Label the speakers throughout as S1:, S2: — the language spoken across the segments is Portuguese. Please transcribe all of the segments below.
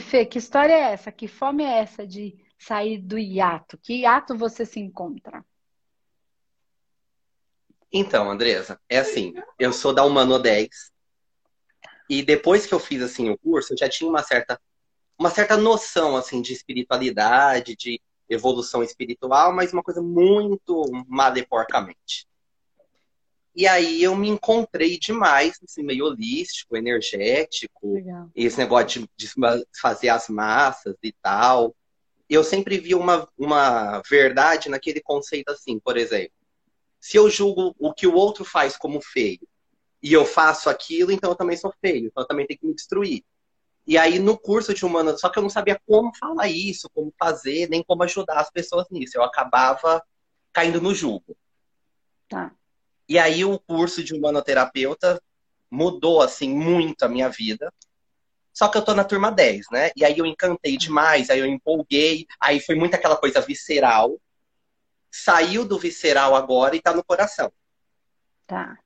S1: Fê, que história é essa? Que fome é essa de sair do hiato? Que hiato você se encontra?
S2: Então, Andresa, é assim, eu sou da Humano 10 e depois que eu fiz assim o curso, eu já tinha uma certa uma certa noção assim de espiritualidade, de evolução espiritual, mas uma coisa muito maleporcamente. E aí eu me encontrei demais nesse meio holístico, energético, Legal. esse negócio de, de, fazer as massas e tal. Eu sempre vi uma, uma verdade naquele conceito assim, por exemplo. Se eu julgo o que o outro faz como feio e eu faço aquilo, então eu também sou feio, então eu também tenho que me destruir. E aí, no curso de humana, só que eu não sabia como falar isso, como fazer, nem como ajudar as pessoas nisso. Eu acabava caindo no julgo.
S1: Tá.
S2: E aí, o curso de humanoterapeuta mudou, assim, muito a minha vida. Só que eu tô na turma 10, né? E aí eu encantei demais, aí eu empolguei, aí foi muito aquela coisa visceral. Saiu do visceral agora e tá no coração.
S1: Tá.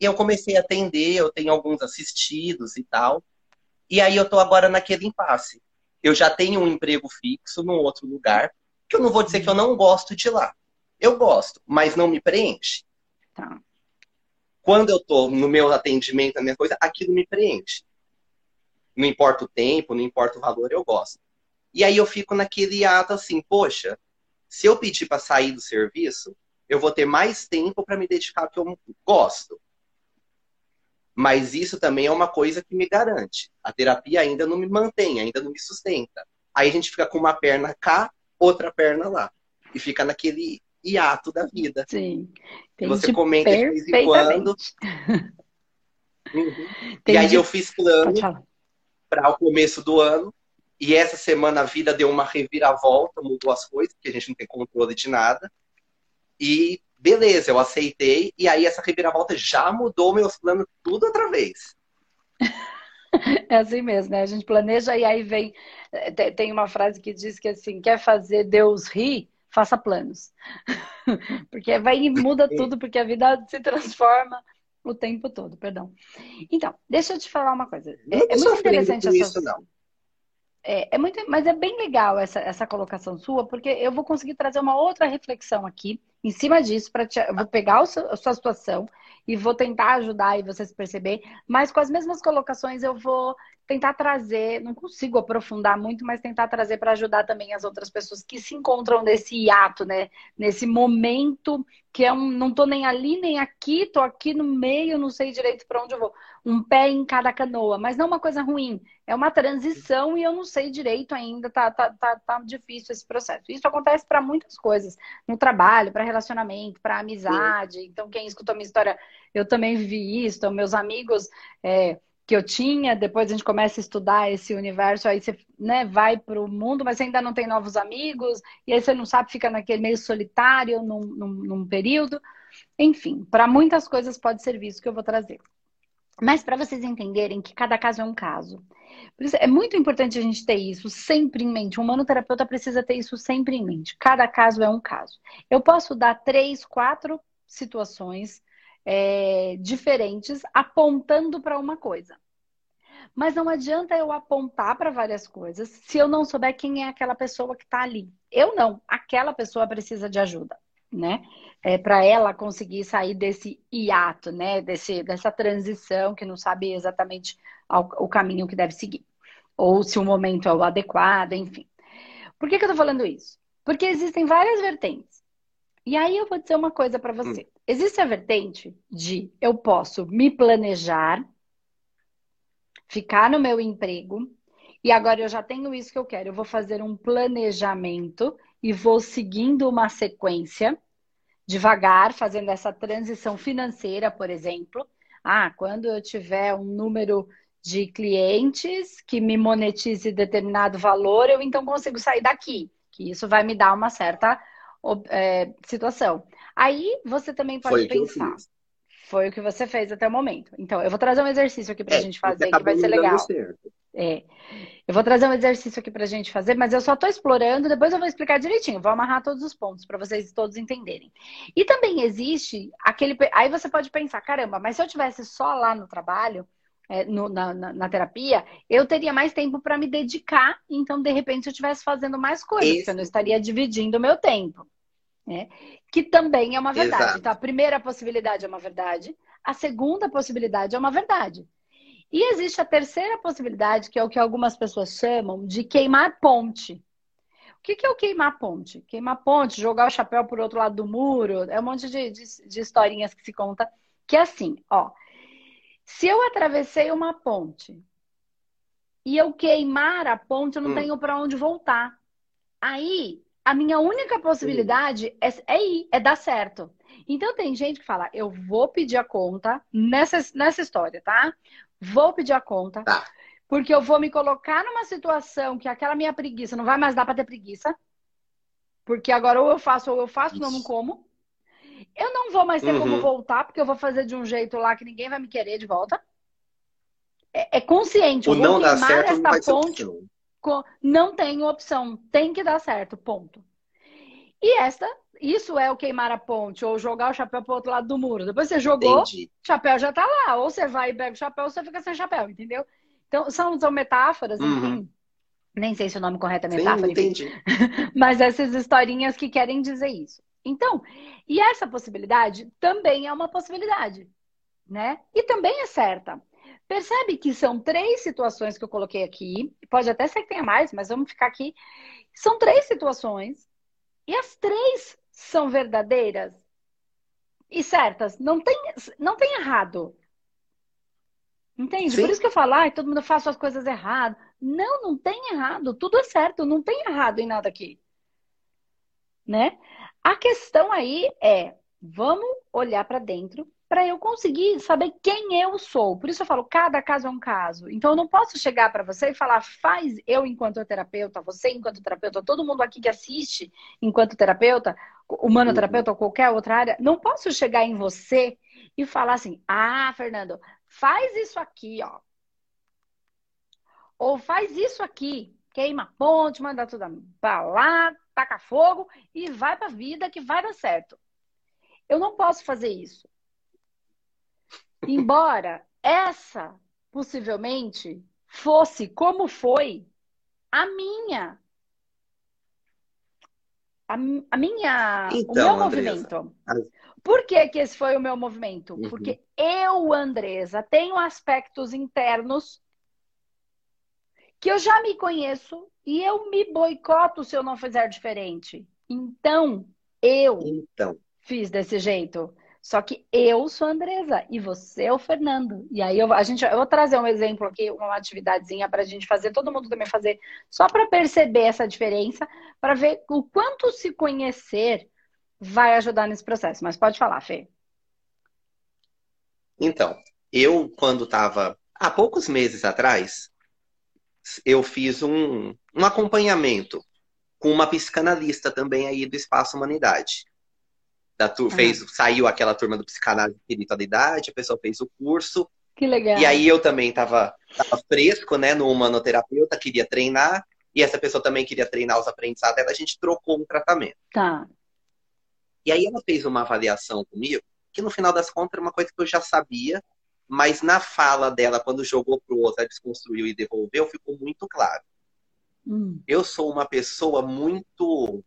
S2: E eu comecei a atender, eu tenho alguns assistidos e tal. E aí eu tô agora naquele impasse. Eu já tenho um emprego fixo num outro lugar, que eu não vou dizer que eu não gosto de lá. Eu gosto, mas não me preenche.
S1: Tá.
S2: Quando eu tô no meu atendimento, na minha coisa, aquilo me preenche. Não importa o tempo, não importa o valor, eu gosto. E aí eu fico naquele ato assim, poxa, se eu pedir para sair do serviço, eu vou ter mais tempo para me dedicar ao que eu gosto. Mas isso também é uma coisa que me garante. A terapia ainda não me mantém, ainda não me sustenta. Aí a gente fica com uma perna cá, outra perna lá. E fica naquele hiato da vida.
S1: Sim.
S2: Você comenta de vez em quando. Uhum. E aí eu fiz plano para o começo do ano. E essa semana a vida deu uma reviravolta, mudou as coisas, porque a gente não tem controle de nada. E beleza, eu aceitei, e aí essa reviravolta já mudou meus planos tudo outra vez.
S1: É assim mesmo, né? A gente planeja e aí vem. Eh, tem uma frase que diz que assim, quer fazer Deus rir, faça planos. porque vai e muda tudo, porque a vida se transforma o tempo todo, perdão. Então, deixa eu te falar uma coisa. É, é muito interessante essa. Isso, não. É, é, muito, mas é bem legal essa, essa colocação sua, porque eu vou conseguir trazer uma outra reflexão aqui em cima disso, para eu vou pegar a sua situação e vou tentar ajudar e vocês perceber, mas com as mesmas colocações eu vou tentar trazer, não consigo aprofundar muito, mas tentar trazer para ajudar também as outras pessoas que se encontram nesse hiato, né? Nesse momento que é um, não tô nem ali nem aqui, tô aqui no meio, não sei direito para onde eu vou. Um pé em cada canoa, mas não uma coisa ruim, é uma transição e eu não sei direito ainda, tá, tá, tá, tá difícil esse processo. Isso acontece para muitas coisas, no trabalho, para relacionamento, para amizade. Sim. Então, quem escutou minha história, eu também vivi isso. Então, meus amigos é, que eu tinha, depois a gente começa a estudar esse universo, aí você né, vai para o mundo, mas você ainda não tem novos amigos, e aí você não sabe, fica naquele meio solitário num, num, num período. Enfim, para muitas coisas pode ser isso que eu vou trazer. Mas para vocês entenderem que cada caso é um caso. Por isso é muito importante a gente ter isso sempre em mente. Um manoterapeuta precisa ter isso sempre em mente. Cada caso é um caso. Eu posso dar três, quatro situações é, diferentes apontando para uma coisa. Mas não adianta eu apontar para várias coisas se eu não souber quem é aquela pessoa que está ali. Eu não, aquela pessoa precisa de ajuda, né? É, para ela conseguir sair desse hiato, né? Desse, dessa transição que não sabe exatamente o caminho que deve seguir. Ou se o momento é o adequado, enfim. Por que, que eu estou falando isso? Porque existem várias vertentes. E aí eu vou dizer uma coisa para você. Hum. Existe a vertente de eu posso me planejar, ficar no meu emprego, e agora eu já tenho isso que eu quero. Eu vou fazer um planejamento e vou seguindo uma sequência, devagar, fazendo essa transição financeira, por exemplo. Ah, quando eu tiver um número de clientes que me monetize determinado valor, eu então consigo sair daqui, que isso vai me dar uma certa é, situação. Aí você também pode Foi pensar. Foi o que você fez até o momento. Então, eu vou trazer um exercício aqui pra é, gente fazer que vai ser legal. É. Eu vou trazer um exercício aqui pra gente fazer, mas eu só tô explorando, depois eu vou explicar direitinho, vou amarrar todos os pontos para vocês todos entenderem. E também existe aquele. Aí você pode pensar, caramba, mas se eu tivesse só lá no trabalho, é, no, na, na, na, terapia, eu teria mais tempo para me dedicar. Então, de repente, eu estivesse fazendo mais coisas, Isso. eu não estaria dividindo o meu tempo. Né? Que também é uma verdade. Exato. Então, a primeira possibilidade é uma verdade, a segunda possibilidade é uma verdade. E existe a terceira possibilidade, que é o que algumas pessoas chamam de queimar ponte. O que, que é o queimar ponte? Queimar ponte, jogar o chapéu por outro lado do muro, é um monte de, de, de historinhas que se conta. Que é assim, ó. Se eu atravessei uma ponte e eu queimar a ponte, eu não hum. tenho para onde voltar. Aí, a minha única possibilidade é, é ir, é dar certo. Então, tem gente que fala: eu vou pedir a conta nessa, nessa história, tá? Vou pedir a conta. Tá. Porque eu vou me colocar numa situação que aquela minha preguiça não vai mais dar para ter preguiça. Porque agora ou eu faço ou eu faço, Isso. não, não como. Eu não vou mais ter uhum. como voltar, porque eu vou fazer de um jeito lá que ninguém vai me querer de volta. É, é consciente.
S2: O não dá certo esta não
S1: ponte. Não tenho opção. Tem que dar certo. Ponto. E esta, isso é o queimar a ponte, ou jogar o chapéu para o outro lado do muro. Depois você jogou, o chapéu já está lá. Ou você vai e pega o chapéu, ou você fica sem chapéu, entendeu? Então, são, são metáforas, uhum. enfim. Nem sei se o nome correto é metáfora. Sim, entendi. Mas essas historinhas que querem dizer isso. Então, e essa possibilidade também é uma possibilidade, né? E também é certa. Percebe que são três situações que eu coloquei aqui. Pode até ser que tenha mais, mas vamos ficar aqui. São três situações e as três são verdadeiras e certas. Não tem, não tem errado. Entende? Sim. Por isso que eu falo, ah, todo mundo faz as coisas erradas. Não, não tem errado. Tudo é certo. Não tem errado em nada aqui. Né? A questão aí é, vamos olhar para dentro para eu conseguir saber quem eu sou. Por isso eu falo, cada caso é um caso. Então eu não posso chegar para você e falar, faz eu enquanto terapeuta, você enquanto terapeuta, todo mundo aqui que assiste enquanto terapeuta, humanoterapeuta ou qualquer outra área, não posso chegar em você e falar assim: "Ah, Fernando, faz isso aqui, ó". Ou faz isso aqui, queima a ponte, manda tudo para lá, taca fogo e vai para a vida que vai dar certo. Eu não posso fazer isso. Embora essa possivelmente fosse como foi a minha a, a minha então, o meu movimento. Por que, que esse foi o meu movimento? Uhum. Porque eu, Andresa, tenho aspectos internos que eu já me conheço e eu me boicoto se eu não fizer diferente. Então, eu então. fiz desse jeito. Só que eu sou a Andresa e você é o Fernando. E aí eu, a gente, eu vou trazer um exemplo aqui, uma atividadezinha para a gente fazer, todo mundo também fazer, só para perceber essa diferença, para ver o quanto se conhecer vai ajudar nesse processo. Mas pode falar, Fê.
S2: Então, eu, quando estava há poucos meses atrás, eu fiz um, um acompanhamento com uma psicanalista também aí do Espaço Humanidade. Da tur ah. fez, saiu aquela turma do psicanálise e espiritualidade, a pessoa fez o curso.
S1: Que legal.
S2: E aí eu também estava fresco, né, no humanoterapeuta, queria treinar, e essa pessoa também queria treinar os aprendizados dela, a gente trocou um tratamento.
S1: Tá.
S2: E aí ela fez uma avaliação comigo, que no final das contas era uma coisa que eu já sabia, mas na fala dela, quando jogou pro outro, desconstruiu e devolveu, ficou muito claro. Hum. Eu sou uma pessoa muito.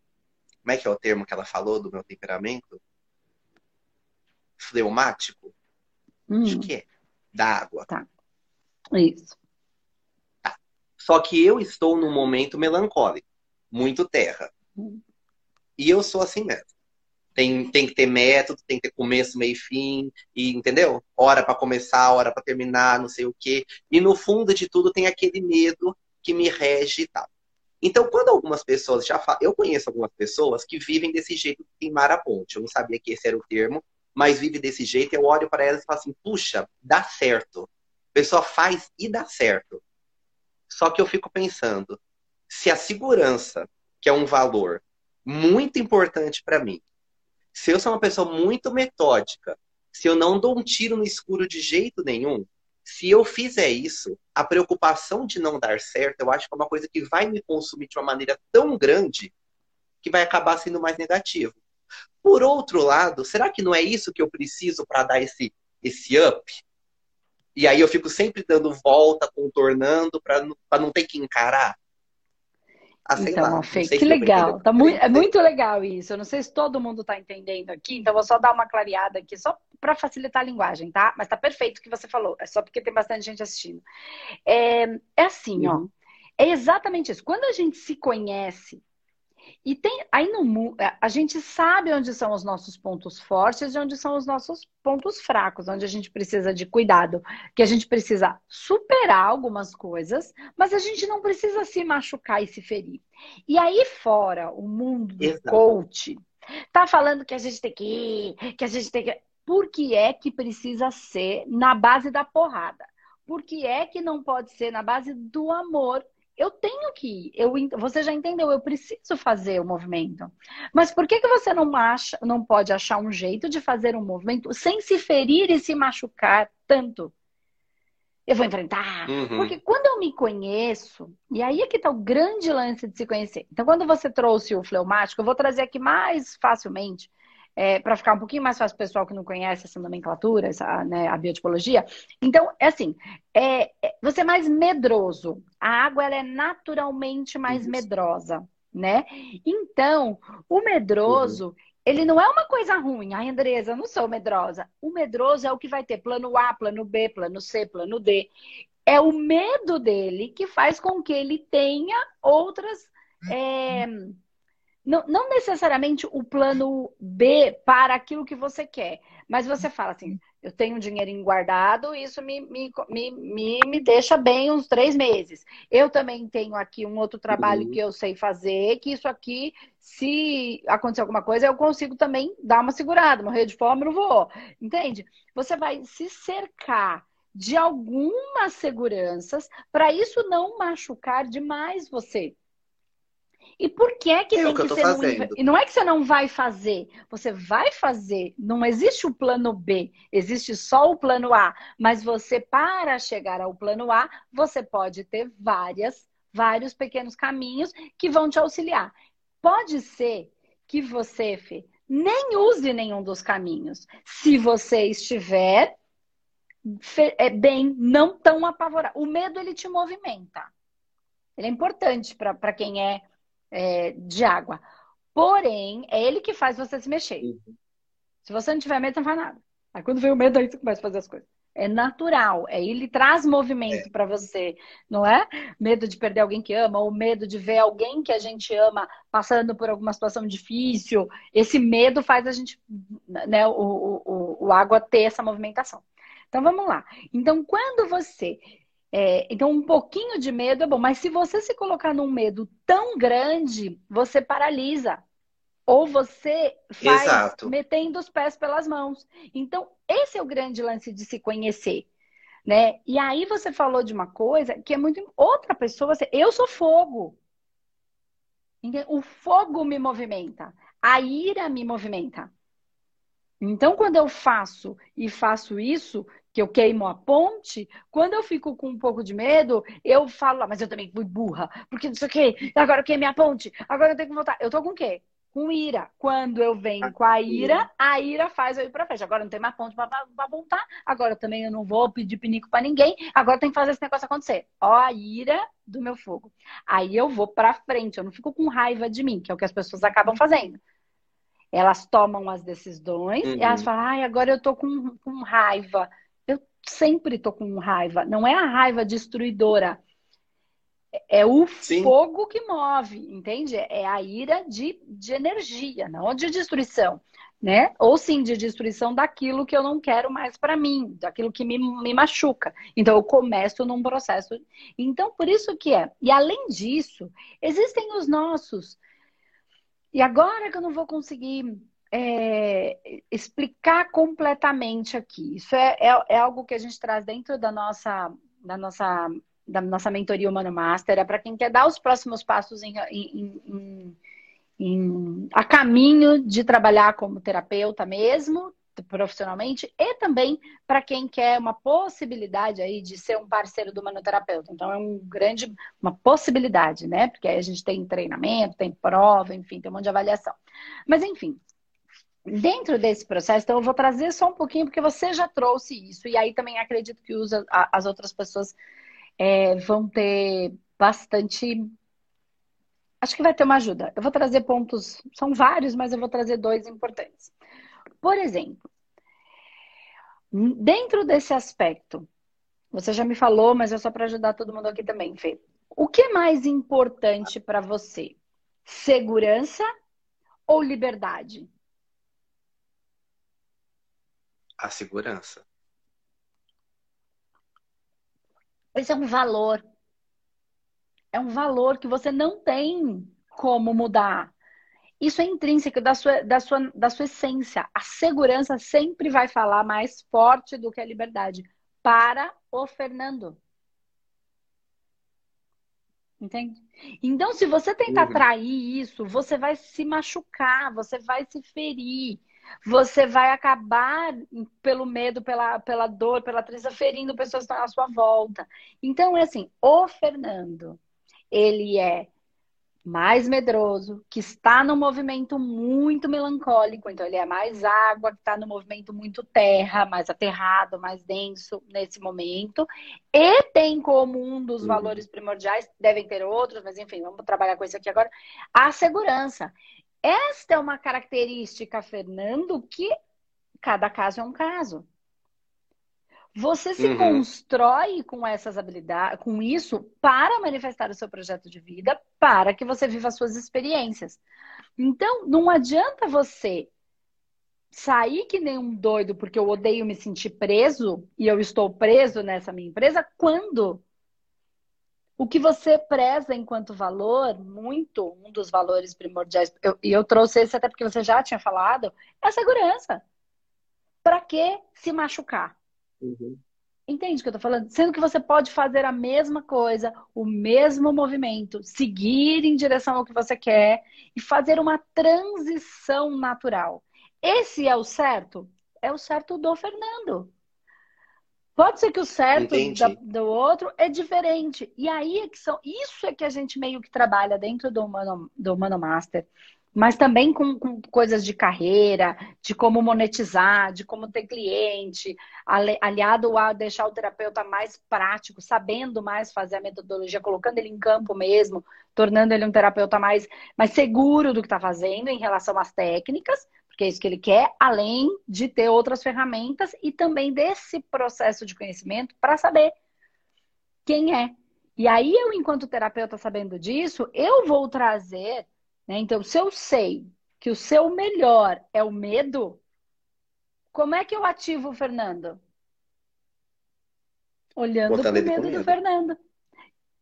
S2: Como é que é o termo que ela falou do meu temperamento? Fleumático? Hum. Acho que é. Da água.
S1: Tá. Isso.
S2: Tá. Só que eu estou num momento melancólico, muito terra. Hum. E eu sou assim mesmo. Tem, tem que ter método, tem que ter começo, meio e fim, e, entendeu? Hora para começar, hora para terminar, não sei o quê. E no fundo de tudo tem aquele medo que me rege e tal. Então, quando algumas pessoas já falam, eu conheço algumas pessoas que vivem desse jeito de queimar a ponte. Eu não sabia que esse era o termo, mas vive desse jeito. Eu olho para elas e falo assim: puxa, dá certo. A pessoa faz e dá certo. Só que eu fico pensando, se a segurança, que é um valor muito importante para mim, se eu sou uma pessoa muito metódica, se eu não dou um tiro no escuro de jeito nenhum, se eu fizer isso, a preocupação de não dar certo, eu acho que é uma coisa que vai me consumir de uma maneira tão grande que vai acabar sendo mais negativo. Por outro lado, será que não é isso que eu preciso para dar esse, esse up? E aí eu fico sempre dando volta, contornando, para não ter que encarar.
S1: Ah, então, lá, Fê, que legal. Tá muito, é muito legal isso. Eu não sei se todo mundo está entendendo aqui, então vou só dar uma clareada aqui, só para facilitar a linguagem, tá? Mas tá perfeito o que você falou. É só porque tem bastante gente assistindo. É, é assim, uhum. ó. É exatamente isso. Quando a gente se conhece, e tem aí no a gente sabe onde são os nossos pontos fortes e onde são os nossos pontos fracos, onde a gente precisa de cuidado, que a gente precisa superar algumas coisas, mas a gente não precisa se machucar e se ferir. E aí fora, o mundo do Exato. coach tá falando que a gente tem que ir, que a gente tem que por que é que precisa ser na base da porrada? Por que é que não pode ser na base do amor eu tenho que ir. Eu, você já entendeu, eu preciso fazer o movimento. Mas por que, que você não, acha, não pode achar um jeito de fazer um movimento sem se ferir e se machucar tanto? Eu vou enfrentar. Uhum. Porque quando eu me conheço, e aí é que está o grande lance de se conhecer. Então, quando você trouxe o fleumático, eu vou trazer aqui mais facilmente é, para ficar um pouquinho mais fácil para o pessoal que não conhece essa nomenclatura, essa, né, a biotipologia. Então, é assim, é, é, você é mais medroso. A água ela é naturalmente mais Isso. medrosa, né? Então, o medroso, uhum. ele não é uma coisa ruim. Ai, Andresa, eu não sou medrosa. O medroso é o que vai ter plano A, plano B, plano C, plano D. É o medo dele que faz com que ele tenha outras... É, não, não necessariamente o plano B para aquilo que você quer, mas você fala assim: eu tenho um dinheirinho guardado, isso me, me, me, me, deixa bem uns três meses. Eu também tenho aqui um outro trabalho uhum. que eu sei fazer, que isso aqui, se acontecer alguma coisa, eu consigo também dar uma segurada, morrer de fome, não vou. Entende? Você vai se cercar de algumas seguranças para isso não machucar demais você. E por que é que é tem que, que ser fazendo. E não é que você não vai fazer, você vai fazer. Não existe o plano B, existe só o plano A. Mas você, para chegar ao plano A, você pode ter várias, vários pequenos caminhos que vão te auxiliar. Pode ser que você, Fê, nem use nenhum dos caminhos. Se você estiver é, bem, não tão apavorado. O medo, ele te movimenta. Ele é importante para quem é é, de água. Porém, é ele que faz você se mexer. Uhum. Se você não tiver medo, não faz nada. Aí quando vem o medo, aí você começa a fazer as coisas. É natural, é ele traz movimento é. para você, não é? Medo de perder alguém que ama, ou medo de ver alguém que a gente ama passando por alguma situação difícil. Esse medo faz a gente, né, o, o, o água ter essa movimentação. Então vamos lá. Então, quando você é, então, um pouquinho de medo é bom, mas se você se colocar num medo tão grande, você paralisa. Ou você faz Exato. metendo os pés pelas mãos. Então, esse é o grande lance de se conhecer. Né? E aí você falou de uma coisa que é muito. Outra pessoa, eu sou fogo. O fogo me movimenta. A ira me movimenta. Então, quando eu faço e faço isso, que eu queimo a ponte, quando eu fico com um pouco de medo, eu falo, ah, mas eu também fui burra, porque não sei o quê, agora eu queimei a ponte, agora eu tenho que voltar. Eu tô com o quê? Com ira. Quando eu venho com a ira, a ira faz eu ir pra frente. Agora não tem mais ponte pra, pra voltar, agora também eu não vou pedir pinico pra ninguém, agora tem que fazer esse negócio acontecer. Ó, a ira do meu fogo. Aí eu vou pra frente, eu não fico com raiva de mim, que é o que as pessoas acabam fazendo. Elas tomam as decisões uhum. e elas uhum. falam, ai, agora eu tô com, com raiva sempre tô com raiva. Não é a raiva destruidora. É o Sim. fogo que move, entende? É a ira de, de energia, não de destruição, né? Ou sim de destruição daquilo que eu não quero mais para mim, daquilo que me, me machuca. Então eu começo num processo. Então por isso que é. E além disso, existem os nossos. E agora que eu não vou conseguir é, explicar completamente aqui. Isso é, é, é, algo que a gente traz dentro da nossa, da nossa, da nossa mentoria Humano Master. É para quem quer dar os próximos passos em, em, em, em, a caminho de trabalhar como terapeuta mesmo, profissionalmente, e também para quem quer uma possibilidade aí de ser um parceiro do manoterapeuta. Então é um grande, uma possibilidade, né? Porque aí a gente tem treinamento, tem prova, enfim, tem um monte de avaliação. Mas enfim, Dentro desse processo, então eu vou trazer só um pouquinho, porque você já trouxe isso, e aí também acredito que usa, as outras pessoas é, vão ter bastante. Acho que vai ter uma ajuda. Eu vou trazer pontos, são vários, mas eu vou trazer dois importantes. Por exemplo, dentro desse aspecto, você já me falou, mas é só para ajudar todo mundo aqui também, Fê. O que é mais importante para você? Segurança ou liberdade?
S2: A segurança.
S1: Esse é um valor. É um valor que você não tem como mudar. Isso é intrínseco da sua, da sua, da sua essência. A segurança sempre vai falar mais forte do que a liberdade. Para o Fernando. Entende? Então, se você tentar uhum. trair isso, você vai se machucar, você vai se ferir você vai acabar, pelo medo, pela, pela dor, pela tristeza, ferindo pessoas que estão à sua volta. Então, é assim, o Fernando, ele é mais medroso, que está no movimento muito melancólico, então ele é mais água, que está no movimento muito terra, mais aterrado, mais denso nesse momento, e tem como um dos uhum. valores primordiais, devem ter outros, mas enfim, vamos trabalhar com isso aqui agora, a segurança. Esta é uma característica, Fernando, que cada caso é um caso. Você se uhum. constrói com essas habilidades, com isso, para manifestar o seu projeto de vida, para que você viva as suas experiências. Então, não adianta você sair que nem um doido porque eu odeio me sentir preso e eu estou preso nessa minha empresa quando o que você preza enquanto valor, muito, um dos valores primordiais, e eu, eu trouxe esse até porque você já tinha falado, é a segurança. Para que se machucar? Uhum. Entende o que eu tô falando? Sendo que você pode fazer a mesma coisa, o mesmo movimento, seguir em direção ao que você quer e fazer uma transição natural. Esse é o certo? É o certo do Fernando. Pode ser que o certo da, do outro é diferente. E aí é que são. Isso é que a gente meio que trabalha dentro do Humano, do Humano Master. Mas também com, com coisas de carreira, de como monetizar, de como ter cliente, aliado a deixar o terapeuta mais prático, sabendo mais fazer a metodologia, colocando ele em campo mesmo, tornando ele um terapeuta mais, mais seguro do que está fazendo em relação às técnicas, porque é isso que ele quer, além de ter outras ferramentas e também desse processo de conhecimento para saber quem é. E aí, eu, enquanto terapeuta, sabendo disso, eu vou trazer. Né? Então, se eu sei que o seu melhor é o medo, como é que eu ativo o Fernando? Olhando para o medo do Fernando.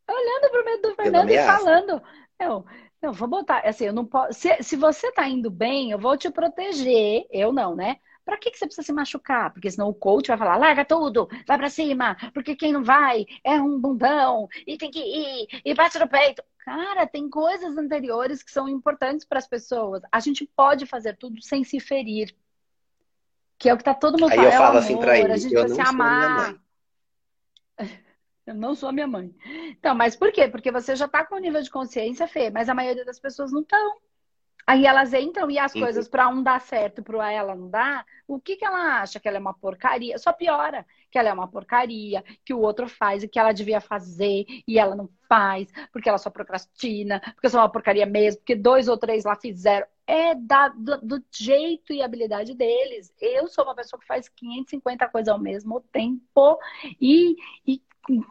S1: Olhando para o medo do Fernando e falando. Não, não, vou botar, assim, eu não posso. Se, se você tá indo bem, eu vou te proteger. Eu não, né? Pra que, que você precisa se machucar? Porque senão o coach vai falar, larga tudo, vai pra cima, porque quem não vai é um bundão, e tem que ir, e bate no peito. Cara, tem coisas anteriores que são importantes para as pessoas. A gente pode fazer tudo sem se ferir. Que é o que tá todo mundo
S2: falando. Aí eu falo assim pra ele,
S1: a gente precisa se amar. Eu não sou a minha mãe. Então, mas por quê? Porque você já tá com um nível de consciência, Fê, mas a maioria das pessoas não estão. Aí elas entram e as uhum. coisas para um dar certo, para ela não dá. O que, que ela acha? Que ela é uma porcaria? Só piora. Que ela é uma porcaria, que o outro faz e que ela devia fazer e ela não faz, porque ela só procrastina, porque eu sou uma porcaria mesmo, porque dois ou três lá fizeram. É da, do, do jeito e habilidade deles. Eu sou uma pessoa que faz 550 coisas ao mesmo tempo e, e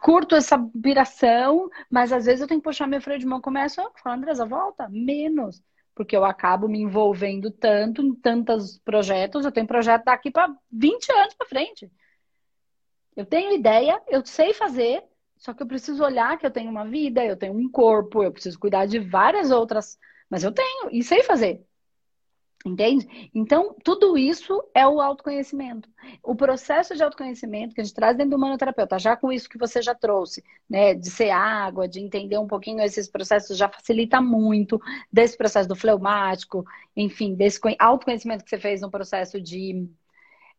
S1: curto essa viração, mas às vezes eu tenho que puxar meu freio de mão, começo a falar, Andresa, volta, menos, porque eu acabo me envolvendo tanto em tantos projetos, eu tenho projeto daqui para 20 anos para frente. Eu tenho ideia, eu sei fazer, só que eu preciso olhar que eu tenho uma vida, eu tenho um corpo, eu preciso cuidar de várias outras, mas eu tenho e sei fazer. Entende? Então, tudo isso é o autoconhecimento. O processo de autoconhecimento que a gente traz dentro do manoterapeuta, já com isso que você já trouxe, né, de ser água, de entender um pouquinho esses processos, já facilita muito desse processo do fleumático, enfim, desse autoconhecimento que você fez no processo de.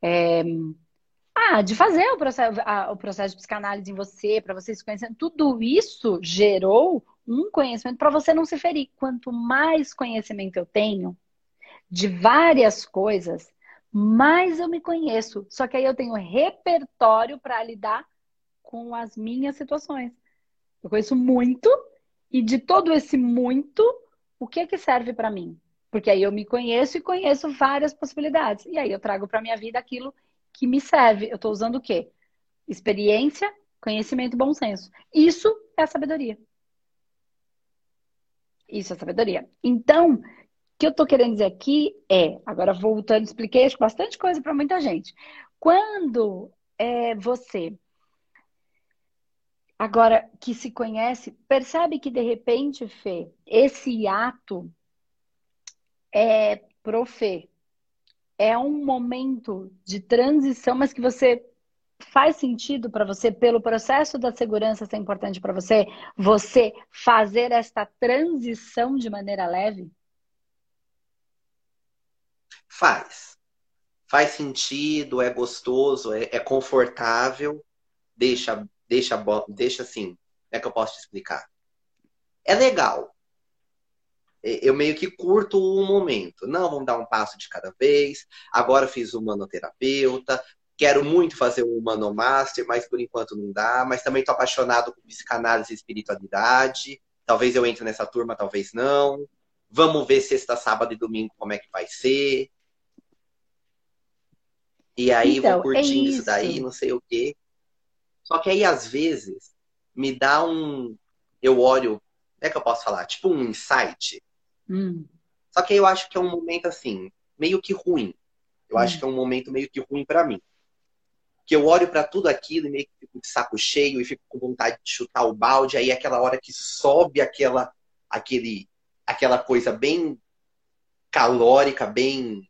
S1: É, ah, de fazer o processo, o processo de psicanálise em você, para você se conhecer. Tudo isso gerou um conhecimento para você não se ferir. Quanto mais conhecimento eu tenho, de várias coisas, mais eu me conheço. Só que aí eu tenho repertório para lidar com as minhas situações. Eu conheço muito e de todo esse muito, o que é que serve para mim? Porque aí eu me conheço e conheço várias possibilidades. E aí eu trago para minha vida aquilo que me serve. Eu estou usando o quê? Experiência, conhecimento e bom senso. Isso é a sabedoria. Isso é sabedoria. Então, que eu estou querendo dizer aqui é, agora voltando, expliquei bastante coisa para muita gente. Quando é, você agora que se conhece, percebe que de repente, Fê, esse ato é pro Fê, é um momento de transição, mas que você faz sentido para você, pelo processo da segurança ser importante para você, você fazer esta transição de maneira leve?
S2: Faz. Faz sentido, é gostoso, é, é confortável, deixa, deixa, deixa assim. Como é que eu posso te explicar? É legal. Eu meio que curto o momento. Não, vamos dar um passo de cada vez. Agora fiz o manoterapeuta, Quero muito fazer um Humano Master, mas por enquanto não dá. Mas também estou apaixonado por psicanálise e espiritualidade. Talvez eu entre nessa turma, talvez não. Vamos ver sexta, sábado e domingo como é que vai ser. E aí então, vou curtindo é isso. isso daí, não sei o quê. Só que aí, às vezes, me dá um. Eu olho. Como é que eu posso falar? Tipo um insight. Hum. Só que aí eu acho que é um momento assim, meio que ruim. Eu hum. acho que é um momento meio que ruim para mim que eu olho para tudo aquilo e meio que fico de saco cheio e fico com vontade de chutar o balde, aí é aquela hora que sobe aquela aquele aquela coisa bem calórica, bem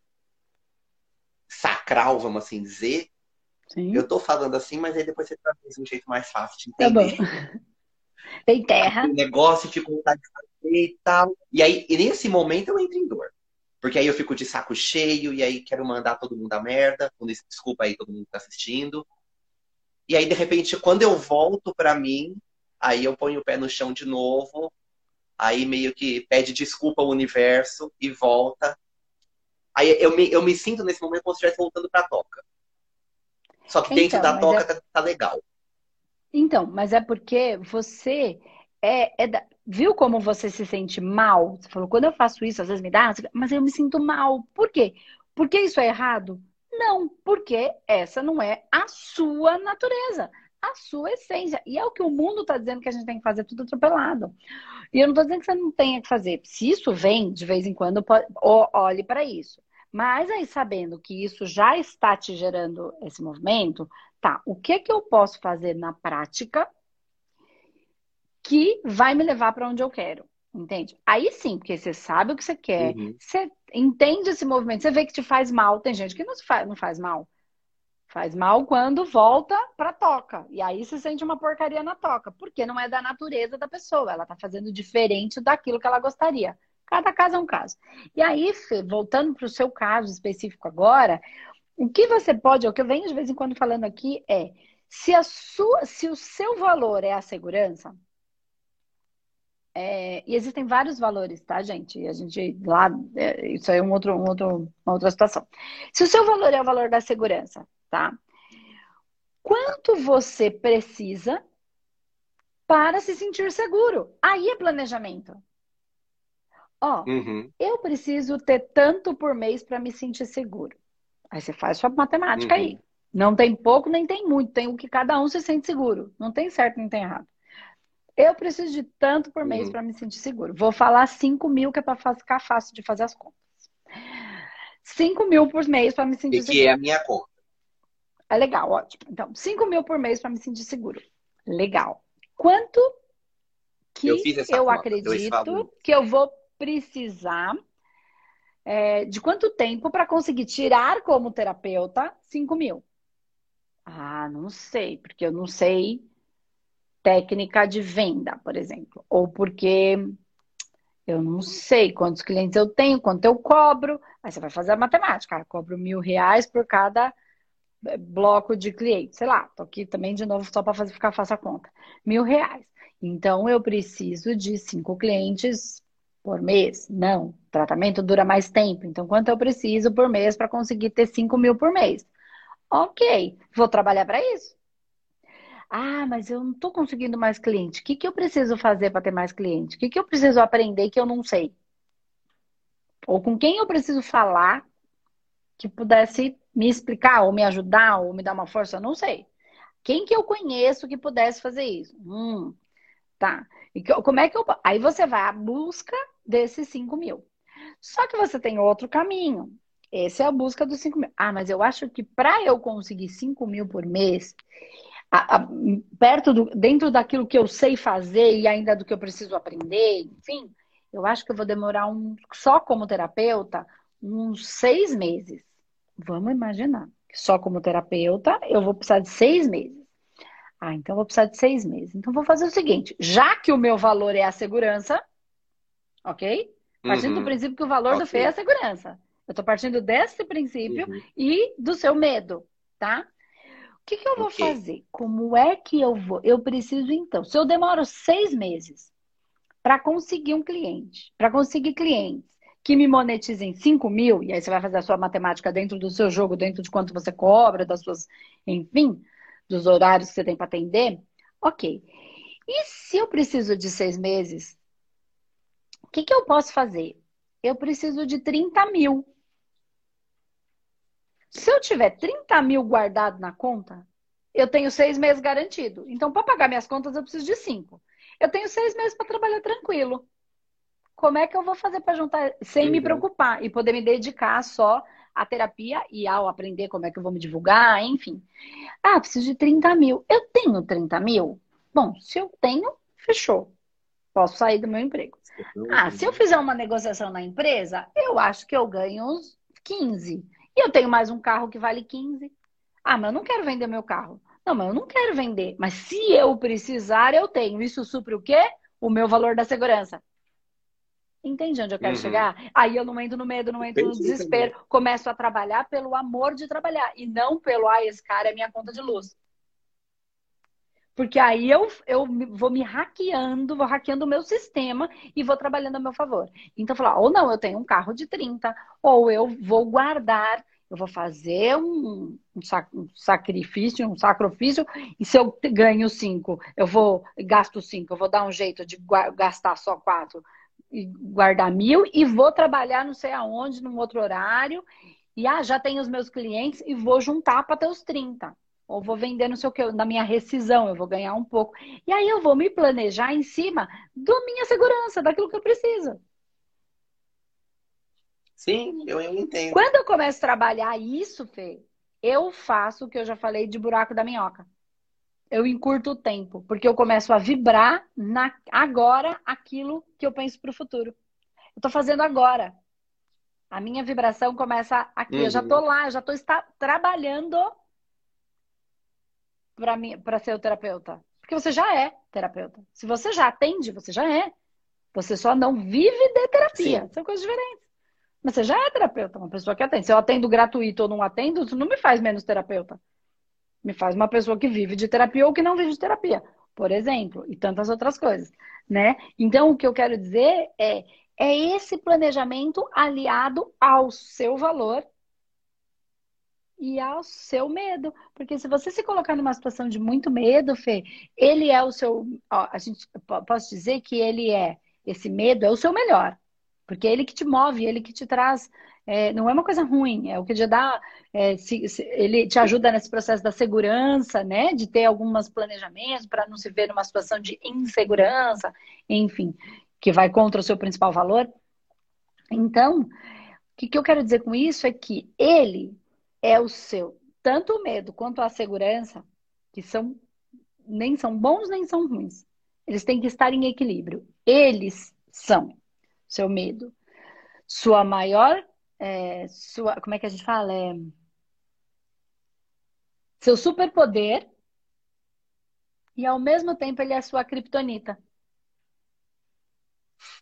S2: sacral, vamos assim dizer. Sim. Eu tô falando assim, mas aí depois você traduz de um jeito mais fácil de entender.
S1: Tá bom. Tem terra.
S2: O negócio com vontade de fazer e tal. E aí, e nesse momento eu entro em dor. Porque aí eu fico de saco cheio e aí quero mandar todo mundo a merda. Desculpa aí todo mundo que tá assistindo. E aí, de repente, quando eu volto para mim, aí eu ponho o pé no chão de novo. Aí meio que pede desculpa ao universo e volta. Aí eu me, eu me sinto nesse momento como se estivesse voltando pra toca. Só que dentro então, da toca é... tá, tá legal.
S1: Então, mas é porque você é, é da... viu como você se sente mal? Você falou, quando eu faço isso, às vezes me dá, mas eu me sinto mal. Por quê? Porque isso é errado? Não, porque essa não é a sua natureza, a sua essência. E é o que o mundo está dizendo que a gente tem que fazer tudo atropelado. E eu não estou dizendo que você não tenha que fazer. Se isso vem, de vez em quando, olhe para isso. Mas aí, sabendo que isso já está te gerando esse movimento, tá, o que, que eu posso fazer na prática que vai me levar para onde eu quero. Entende? Aí sim, porque você sabe o que você quer, uhum. você entende esse movimento, você vê que te faz mal. Tem gente que não, faz, não faz mal. Faz mal quando volta pra toca. E aí se sente uma porcaria na toca. Porque não é da natureza da pessoa. Ela tá fazendo diferente daquilo que ela gostaria. Cada caso é um caso. E aí, Fê, voltando para o seu caso específico agora, o que você pode, o que eu venho de vez em quando falando aqui é se, a sua, se o seu valor é a segurança, é, e existem vários valores, tá, gente? A gente lá, é, isso aí é um outro, um outro, uma outra situação. Se o seu valor é o valor da segurança, tá? Quanto você precisa para se sentir seguro? Aí é planejamento. Ó, uhum. eu preciso ter tanto por mês para me sentir seguro. Aí você faz sua matemática uhum. aí. Não tem pouco nem tem muito, tem o que cada um se sente seguro. Não tem certo nem tem errado. Eu preciso de tanto por mês uhum. para me sentir seguro. Vou falar 5 mil, que é para ficar fácil de fazer as contas. 5 mil por mês para me sentir e seguro.
S2: que é a minha conta.
S1: É legal, ótimo. Então, 5 mil por mês para me sentir seguro. Legal. Quanto que eu, eu acredito que eu vou precisar é, de quanto tempo para conseguir tirar como terapeuta 5 mil? Ah, não sei, porque eu não sei técnica de venda, por exemplo, ou porque eu não sei quantos clientes eu tenho, quanto eu cobro. Aí você vai fazer a matemática, cobro mil reais por cada bloco de clientes. Sei lá, tô aqui também de novo só para fazer ficar fácil a conta. Mil reais. Então eu preciso de cinco clientes por mês? Não. O tratamento dura mais tempo. Então, quanto eu preciso por mês para conseguir ter 5 mil por mês? Ok, vou trabalhar para isso. Ah, mas eu não estou conseguindo mais cliente. O que, que eu preciso fazer para ter mais cliente? O que, que eu preciso aprender que eu não sei? Ou com quem eu preciso falar que pudesse me explicar, ou me ajudar, ou me dar uma força? Não sei. Quem que eu conheço que pudesse fazer isso? Hum, tá. E como é que eu. Aí você vai à busca desses 5 mil. Só que você tem outro caminho. Essa é a busca dos 5 mil. Ah, mas eu acho que para eu conseguir 5 mil por mês, a, a, perto do, dentro daquilo que eu sei fazer e ainda do que eu preciso aprender, enfim, eu acho que eu vou demorar um, só como terapeuta uns seis meses. Vamos imaginar. Só como terapeuta, eu vou precisar de seis meses. Ah, então eu vou precisar de seis meses. Então vou fazer o seguinte: já que o meu valor é a segurança, ok? Partindo uhum. do princípio que o valor okay. do FEI é a segurança. Eu estou partindo desse princípio uhum. e do seu medo, tá? O que, que eu vou okay. fazer? Como é que eu vou? Eu preciso, então, se eu demoro seis meses para conseguir um cliente, para conseguir clientes que me monetizem 5 mil, e aí você vai fazer a sua matemática dentro do seu jogo, dentro de quanto você cobra, das suas, enfim, dos horários que você tem para atender, ok. E se eu preciso de seis meses, o que, que eu posso fazer? Eu preciso de 30 mil. Se eu tiver 30 mil guardado na conta, eu tenho seis meses garantido. Então, para pagar minhas contas, eu preciso de cinco. Eu tenho seis meses para trabalhar tranquilo. Como é que eu vou fazer para juntar sem me preocupar e poder me dedicar só à terapia e ao aprender como é que eu vou me divulgar, enfim. Ah, preciso de 30 mil. Eu tenho 30 mil? Bom, se eu tenho, fechou. Posso sair do meu emprego. Ah, se eu fizer uma negociação na empresa, eu acho que eu ganho uns 15. E eu tenho mais um carro que vale 15. Ah, mas eu não quero vender meu carro. Não, mas eu não quero vender. Mas se eu precisar, eu tenho. Isso supre o quê? O meu valor da segurança. Entende onde eu quero uhum. chegar? Aí eu não entro no medo, não entro no desespero. Também. Começo a trabalhar pelo amor de trabalhar. E não pelo, ah, esse cara é minha conta de luz. Porque aí eu, eu vou me hackeando, vou hackeando o meu sistema e vou trabalhando a meu favor. Então, falar, ou não, eu tenho um carro de 30, ou eu vou guardar, eu vou fazer um, um, sac, um sacrifício, um sacrifício, e se eu ganho 5, eu vou, gasto 5, eu vou dar um jeito de gastar só 4 e guardar mil e vou trabalhar não sei aonde, num outro horário, e ah, já tenho os meus clientes e vou juntar para ter os 30. Ou vou vender não sei o que, na minha rescisão, eu vou ganhar um pouco. E aí eu vou me planejar em cima da minha segurança, daquilo que eu preciso.
S2: Sim, eu, eu entendo.
S1: Quando eu começo a trabalhar isso, Fê, eu faço o que eu já falei de buraco da minhoca. Eu encurto o tempo, porque eu começo a vibrar na, agora aquilo que eu penso para o futuro. Eu estou fazendo agora. A minha vibração começa aqui. Uhum. Eu já estou lá, eu já estou trabalhando para ser o terapeuta? Porque você já é terapeuta. Se você já atende, você já é. Você só não vive de terapia. Sim. São coisas diferentes. Mas você já é terapeuta, uma pessoa que atende. Se eu atendo gratuito ou não atendo, isso não me faz menos terapeuta. Me faz uma pessoa que vive de terapia ou que não vive de terapia, por exemplo, e tantas outras coisas, né? Então, o que eu quero dizer é é esse planejamento aliado ao seu valor e ao seu medo. Porque se você se colocar numa situação de muito medo, Fê, ele é o seu. Ó, a gente posso dizer que ele é. Esse medo é o seu melhor. Porque é ele que te move, ele que te traz. É, não é uma coisa ruim, é o que te dá. É, se, se, ele te ajuda nesse processo da segurança, né? De ter alguns planejamentos para não se ver numa situação de insegurança, enfim, que vai contra o seu principal valor. Então, o que, que eu quero dizer com isso é que ele é o seu. Tanto o medo quanto a segurança, que são nem são bons nem são ruins. Eles têm que estar em equilíbrio. Eles são seu medo. Sua maior. É, sua, como é que a gente fala? É, seu superpoder. E ao mesmo tempo ele é sua criptonita.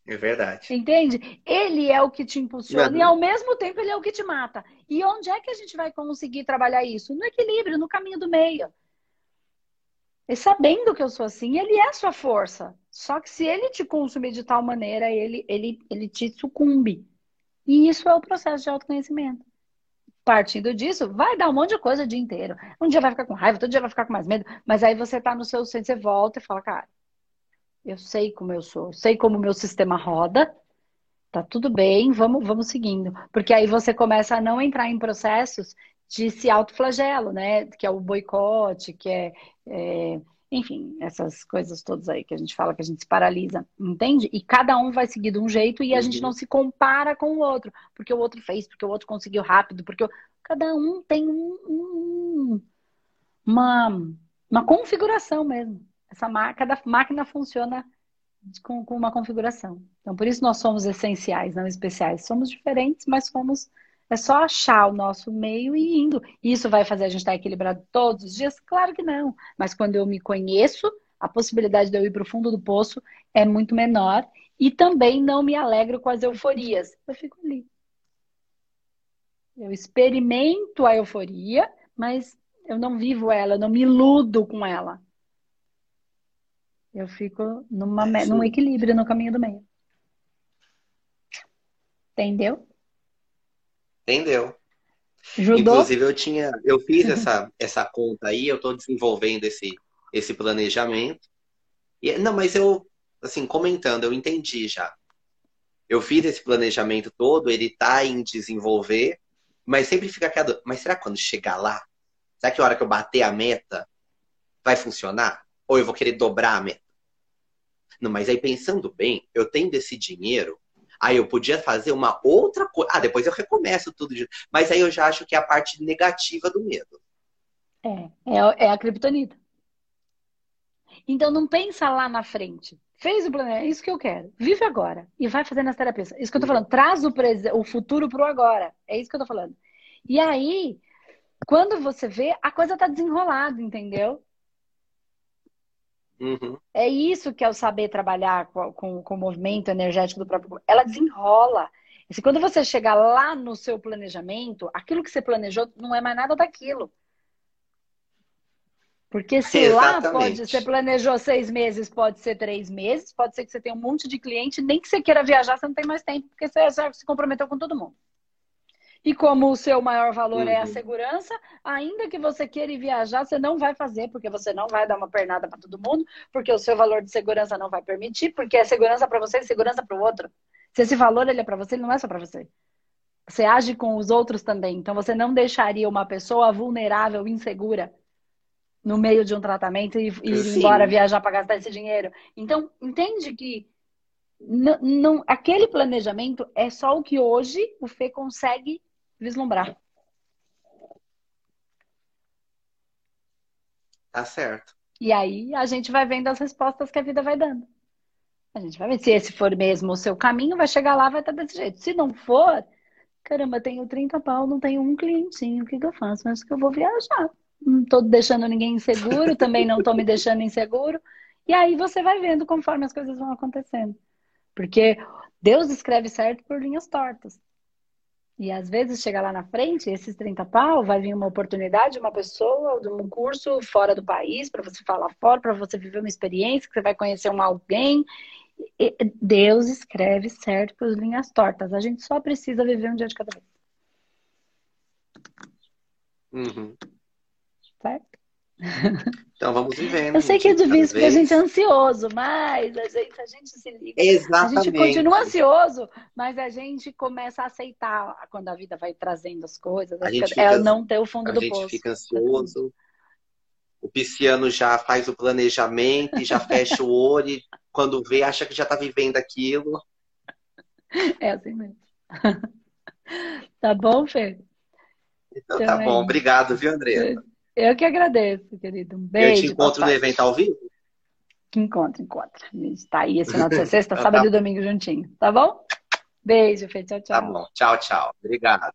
S2: É verdade.
S1: Entende? Ele é o que te impulsiona e ao mesmo tempo ele é o que te mata. E onde é que a gente vai conseguir trabalhar isso? No equilíbrio, no caminho do meio. E sabendo que eu sou assim, ele é a sua força. Só que se ele te consumir de tal maneira, ele, ele, ele te sucumbe. E isso é o processo de autoconhecimento. Partindo disso, vai dar um monte de coisa o dia inteiro. Um dia vai ficar com raiva, outro dia vai ficar com mais medo, mas aí você tá no seu centro, você volta e fala, cara, eu sei como eu sou, sei como o meu sistema roda, tá tudo bem, vamos, vamos seguindo. Porque aí você começa a não entrar em processos de se autoflagelo, né? Que é o boicote, que é, é enfim, essas coisas todas aí que a gente fala que a gente se paralisa, entende? E cada um vai seguir de um jeito e a uhum. gente não se compara com o outro, porque o outro fez, porque o outro conseguiu rápido, porque cada um tem um, um, uma, uma configuração mesmo. Essa cada máquina funciona com, com uma configuração. Então, por isso nós somos essenciais, não especiais. Somos diferentes, mas somos é só achar o nosso meio e indo. Isso vai fazer a gente estar equilibrado todos os dias? Claro que não. Mas quando eu me conheço, a possibilidade de eu ir para o fundo do poço é muito menor. E também não me alegro com as euforias. Eu fico ali. Eu experimento a euforia, mas eu não vivo ela, eu não me iludo com ela. Eu fico numa, é, num equilíbrio no caminho do meio. Entendeu?
S2: Entendeu? Judô? Inclusive, eu tinha, eu fiz essa, essa conta aí, eu estou desenvolvendo esse, esse planejamento. E, não, mas eu, assim, comentando, eu entendi já. Eu fiz esse planejamento todo, ele está em desenvolver, mas sempre fica aquela. Mas será que quando chegar lá? Será que a hora que eu bater a meta vai funcionar? Ou eu vou querer dobrar a meta? Não, mas aí pensando bem, eu tendo esse dinheiro, Aí eu podia fazer uma outra coisa. Ah, depois eu recomeço tudo. De... Mas aí eu já acho que é a parte negativa do medo.
S1: É, é, é a criptonita. Então não pensa lá na frente. Fez o plano, é isso que eu quero. Vive agora e vai fazendo as terapias. Isso que eu tô falando. Traz o, prese... o futuro pro agora. É isso que eu tô falando. E aí, quando você vê, a coisa tá desenrolada, entendeu? Uhum. É isso que é o saber trabalhar com, com, com, o movimento energético do próprio corpo. Ela desenrola. E se quando você chegar lá no seu planejamento, aquilo que você planejou não é mais nada daquilo. Porque se Exatamente. lá pode, você planejou seis meses, pode ser três meses, pode ser que você tenha um monte de cliente, nem que você queira viajar, você não tem mais tempo, porque você já se comprometeu com todo mundo. E como o seu maior valor uhum. é a uhum. segurança, ainda que você queira ir viajar, você não vai fazer, porque você não vai dar uma pernada para todo mundo, porque o seu valor de segurança não vai permitir, porque é segurança para você e segurança para o outro. Se esse valor ele é para você, ele não é só para você. Você age com os outros também. Então você não deixaria uma pessoa vulnerável, insegura, no meio de um tratamento e, ir embora viajar para gastar esse dinheiro. Então, entende que não, não, aquele planejamento é só o que hoje o Fê consegue vislumbrar.
S2: Tá certo.
S1: E aí a gente vai vendo as respostas que a vida vai dando. A gente vai ver se esse for mesmo o seu caminho, vai chegar lá, vai estar desse jeito. Se não for, caramba, tenho 30 pau, não tenho um clientinho, o que, que eu faço? Acho que eu vou viajar. Não tô deixando ninguém inseguro, também não tô me deixando inseguro. E aí você vai vendo conforme as coisas vão acontecendo. Porque Deus escreve certo por linhas tortas. E às vezes chega lá na frente, esses 30 pau, vai vir uma oportunidade, uma pessoa, de um curso fora do país, para você falar fora, para você viver uma experiência, que você vai conhecer um alguém. Deus escreve certo por linhas tortas. A gente só precisa viver um dia de cada vez.
S2: Uhum.
S1: Certo?
S2: Então vamos vivendo.
S1: Eu sei que é difícil porque a gente é ansioso, mas a gente, a gente se liga.
S2: Exatamente.
S1: A gente continua ansioso, mas a gente começa a aceitar quando a vida vai trazendo as coisas. A gente é fica, não ter o fundo do poço.
S2: A gente fica ansioso. O pisciano já faz o planejamento e já fecha o olho e quando vê acha que já está vivendo aquilo.
S1: É assim mesmo. tá bom, Fê?
S2: Então, então tá é bom. Obrigado, viu, André?
S1: Eu que agradeço, querido. Um beijo.
S2: Eu te encontro papai. no evento ao vivo?
S1: Encontro, encontro. A gente tá aí esse final de sexta, então sábado tá. e domingo juntinho. Tá bom? Beijo, Fê. Tchau, tchau.
S2: Tá bom. Tchau, tchau. Obrigado.